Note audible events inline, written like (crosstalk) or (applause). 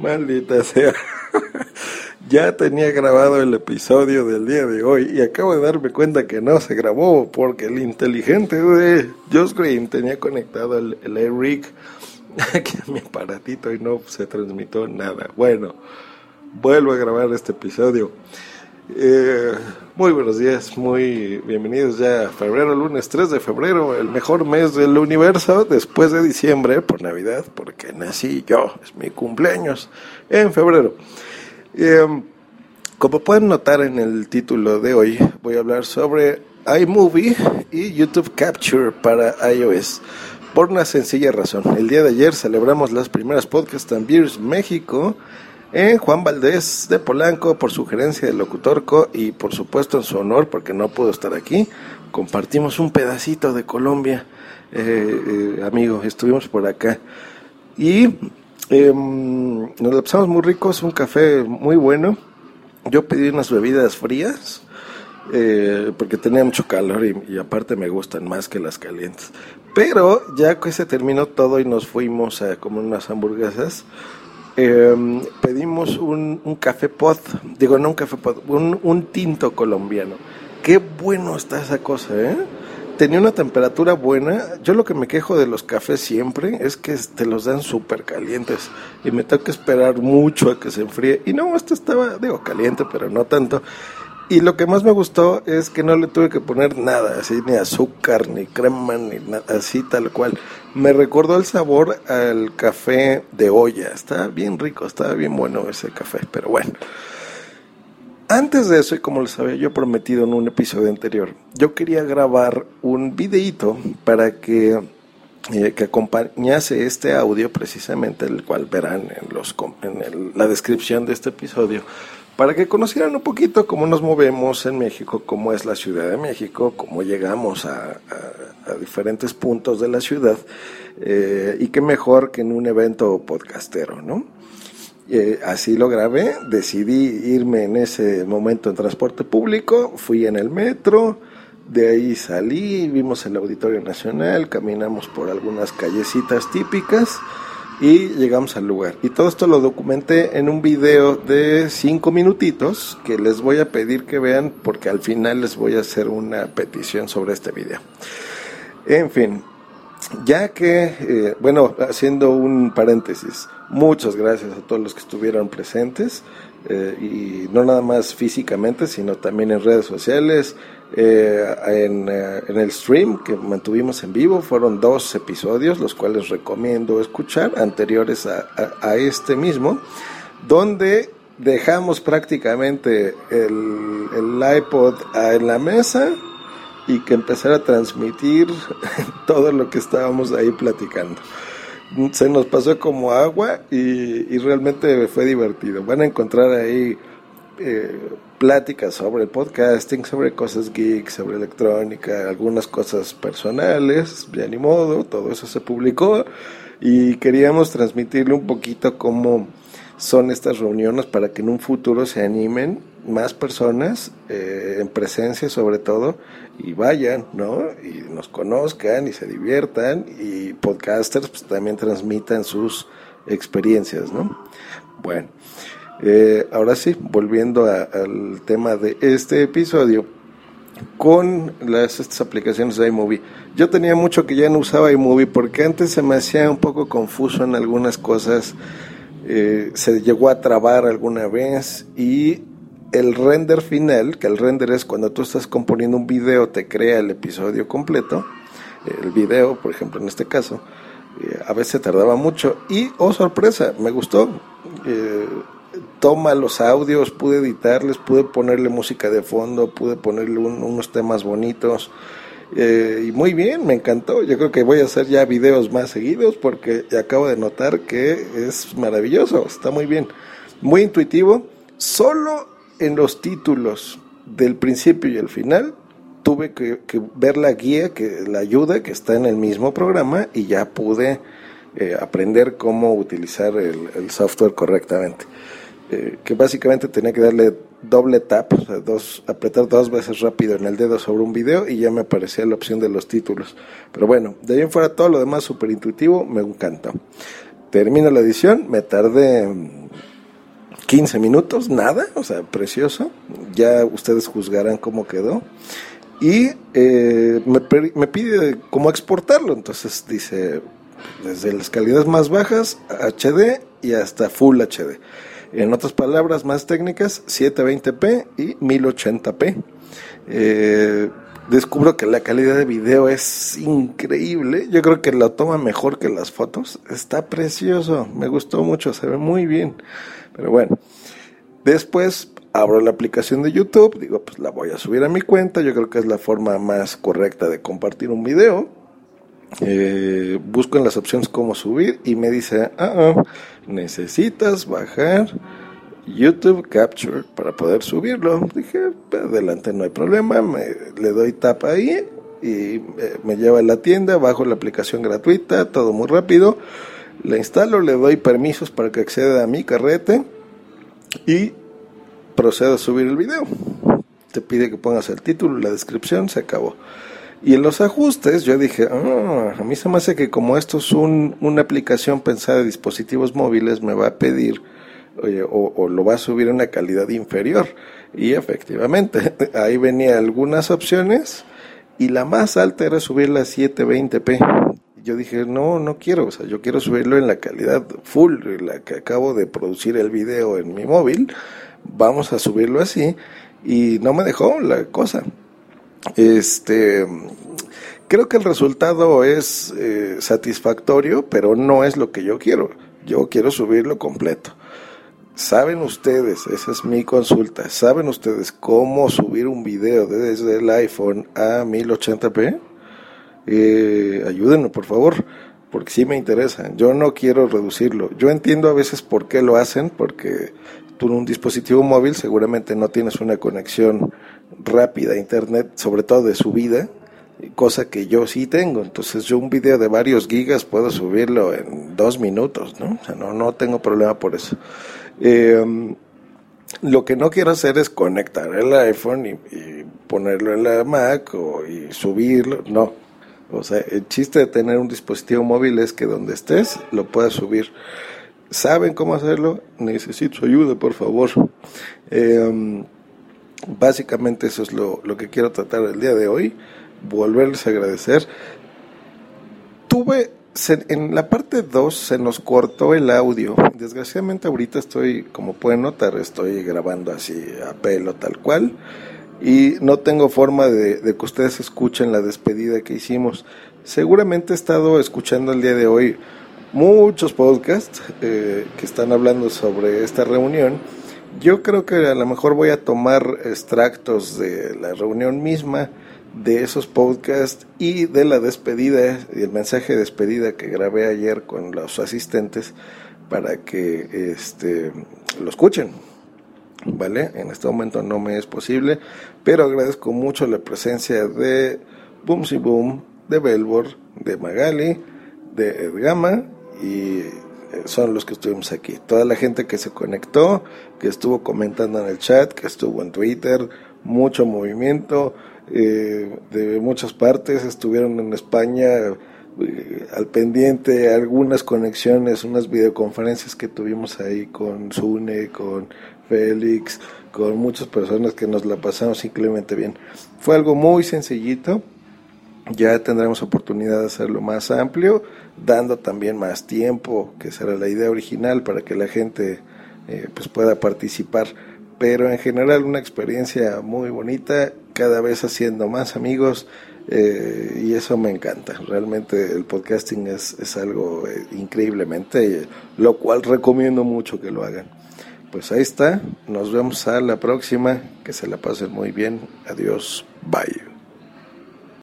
Maldita sea. (laughs) ya tenía grabado el episodio del día de hoy y acabo de darme cuenta que no se grabó porque el inteligente de Josh Green tenía conectado el, el Eric (laughs) aquí a mi aparatito y no se transmitió nada. Bueno, vuelvo a grabar este episodio. Eh, muy buenos días, muy bienvenidos ya a febrero, lunes 3 de febrero, el mejor mes del universo después de diciembre por Navidad, porque nací yo, es mi cumpleaños en febrero. Eh, como pueden notar en el título de hoy, voy a hablar sobre iMovie y YouTube Capture para iOS. Por una sencilla razón. El día de ayer celebramos las primeras Podcast and Beers México en Juan Valdés de Polanco por sugerencia del locutorco y por supuesto en su honor porque no pudo estar aquí. Compartimos un pedacito de Colombia, eh, eh, amigo, estuvimos por acá y em, nos la pasamos muy ricos, un café muy bueno. Yo pedí unas bebidas frías. Eh, porque tenía mucho calor y, y, aparte me gustan más que las calientes. Pero ya que se terminó todo y nos fuimos a comer unas hamburguesas, eh, pedimos un, un, café pot, digo no un café pot, un, un, tinto colombiano. Qué bueno está esa cosa, ¿eh? Tenía una temperatura buena. Yo lo que me quejo de los cafés siempre es que te los dan súper calientes y me tengo que esperar mucho a que se enfríe. Y no, este estaba, digo, caliente, pero no tanto. Y lo que más me gustó es que no le tuve que poner nada, así ni azúcar, ni crema, ni nada, así tal cual. Me recordó el sabor al café de olla. Estaba bien rico, estaba bien bueno ese café, pero bueno. Antes de eso, y como les había yo prometido en un episodio anterior, yo quería grabar un videíto para que, eh, que acompañase este audio precisamente, el cual verán en, los, en el, la descripción de este episodio para que conocieran un poquito cómo nos movemos en México, cómo es la Ciudad de México, cómo llegamos a, a, a diferentes puntos de la ciudad, eh, y qué mejor que en un evento podcastero, ¿no? Eh, así lo grabé, decidí irme en ese momento en transporte público, fui en el metro, de ahí salí, vimos el Auditorio Nacional, caminamos por algunas callecitas típicas, y llegamos al lugar. Y todo esto lo documenté en un video de cinco minutitos que les voy a pedir que vean porque al final les voy a hacer una petición sobre este video. En fin, ya que, eh, bueno, haciendo un paréntesis, muchas gracias a todos los que estuvieron presentes. Eh, y no nada más físicamente, sino también en redes sociales, eh, en, eh, en, el stream que mantuvimos en vivo. Fueron dos episodios, los cuales recomiendo escuchar, anteriores a, este mismo, donde dejamos prácticamente el, el iPod en la mesa y que empezara a transmitir (laughs) todo lo que estábamos ahí platicando se nos pasó como agua y, y, realmente fue divertido. Van a encontrar ahí eh, pláticas sobre podcasting, sobre cosas geeks, sobre electrónica, algunas cosas personales, ya ni modo, todo eso se publicó y queríamos transmitirle un poquito cómo son estas reuniones para que en un futuro se animen más personas eh, en presencia sobre todo y vayan, ¿no? Y nos conozcan y se diviertan y podcasters pues, también transmitan sus experiencias, ¿no? Bueno, eh, ahora sí, volviendo a, al tema de este episodio, con las estas aplicaciones de iMovie. Yo tenía mucho que ya no usaba iMovie porque antes se me hacía un poco confuso en algunas cosas. Eh, se llegó a trabar alguna vez y el render final, que el render es cuando tú estás componiendo un video, te crea el episodio completo, el video, por ejemplo, en este caso, eh, a veces tardaba mucho y, oh sorpresa, me gustó. Eh, toma los audios, pude editarles, pude ponerle música de fondo, pude ponerle un, unos temas bonitos. Eh, y muy bien, me encantó. Yo creo que voy a hacer ya videos más seguidos porque acabo de notar que es maravilloso, está muy bien. Muy intuitivo. Solo en los títulos del principio y el final tuve que, ver la guía, que la ayuda que está en el mismo programa y ya pude eh, aprender cómo utilizar el software correctamente. Eh, que básicamente tenía que darle doble tap, o sea, dos, apretar dos veces rápido en el dedo sobre un video y ya me aparecía la opción de los títulos. Pero bueno, de ahí en fuera todo lo demás súper intuitivo, me encantó. Termino la edición, me tardé 15 minutos, nada, o sea, precioso. Ya ustedes juzgarán cómo quedó. Y eh, me, pide cómo exportarlo. Entonces dice, desde las calidades más bajas, HD y hasta Full HD. En otras palabras más técnicas, 720p y 1080p. Eh, descubro que la calidad de video es increíble. Yo creo que lo toma mejor que las fotos. Está precioso. Me gustó mucho. Se ve muy bien. Pero bueno. Después abro la aplicación de YouTube. Digo, pues la voy a subir a mi cuenta. Yo creo que es la forma más correcta de compartir un video. Eh, busco en las opciones cómo subir y me dice, ah, ah necesitas bajar YouTube Capture para poder subirlo. Dije, adelante, no hay problema, le doy tap ahí y eh, me lleva a la tienda, bajo la aplicación gratuita, todo muy rápido. La instalo, le doy permisos para que acceda a mi carrete y procedo a subir el video. Te pide que pongas el título, la descripción, se acabó. Y en los ajustes yo dije, ah, a mí se me hace que como esto es un, una aplicación pensada de dispositivos móviles, me va a pedir o, lo va a subir a una calidad inferior. Y efectivamente, (laughs) ahí venía algunas opciones y la más alta era subirla a 720p. Yo dije, no, no quiero, o sea, yo quiero subirlo en la calidad full, la que acabo de producir el video en mi móvil. Vamos a subirlo así y no me dejó la cosa. Este, creo que el resultado es eh, satisfactorio, pero no es lo que yo quiero. Yo quiero subirlo completo. ¿Saben ustedes, esa es mi consulta, ¿saben ustedes cómo subir un video desde el iPhone a 1080p? Eh, ayúdenme, por favor, porque sí me interesa. Yo no quiero reducirlo. Yo entiendo a veces por qué lo hacen, porque tú en un dispositivo móvil seguramente no tienes una conexión rápida Internet, sobre todo de subida, cosa que yo sí tengo. Entonces yo un video de varios gigas puedo subirlo en dos minutos, ¿no? O sea, no, no tengo problema por eso. Eh, lo que no quiero hacer es conectar el iPhone y, ponerlo en la Mac o, y subirlo, no. O sea, el chiste de tener un dispositivo móvil es que donde estés lo puedas subir. ¿Saben cómo hacerlo? Necesito ayuda, por favor. Eh, básicamente eso es lo, lo que quiero tratar el día de hoy. Volverles a agradecer. Tuve en la parte 2 se nos cortó el audio. Desgraciadamente ahorita estoy, como pueden notar, estoy grabando así a pelo tal cual. Y no tengo forma de, que ustedes escuchen la despedida que hicimos. Seguramente he estado escuchando el día de hoy muchos podcasts eh, que están hablando sobre esta reunión. Yo creo que a lo mejor voy a tomar extractos de la reunión misma de esos podcasts y de la despedida el mensaje de despedida que grabé ayer con los asistentes para que este, lo escuchen. ¿Vale? En este momento no me es posible, pero agradezco mucho la presencia de Boomsy Boom, de Belbor, de Magali, de Edgama y son los que estuvimos aquí. Toda la gente que se conectó, que estuvo comentando en el chat, que estuvo en Twitter, mucho movimiento, eh, de muchas partes, estuvieron en España eh, al pendiente, algunas conexiones, unas videoconferencias que tuvimos ahí con Sune, con Félix, con muchas personas que nos la pasamos increíblemente bien. Fue algo muy sencillito, ya tendremos oportunidad de hacerlo más amplio, dando también más tiempo, que será la idea original para que la gente eh, pues pueda participar pero en general una experiencia muy bonita, cada vez haciendo más amigos eh, y eso me encanta. Realmente el podcasting es, es algo eh, increíblemente, lo cual recomiendo mucho que lo hagan. Pues ahí está, nos vemos a la próxima, que se la pasen muy bien, adiós, bye.